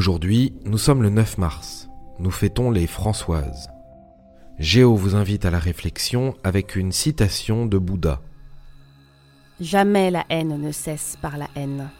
Aujourd'hui, nous sommes le 9 mars. Nous fêtons les Françoises. Géo vous invite à la réflexion avec une citation de Bouddha. Jamais la haine ne cesse par la haine.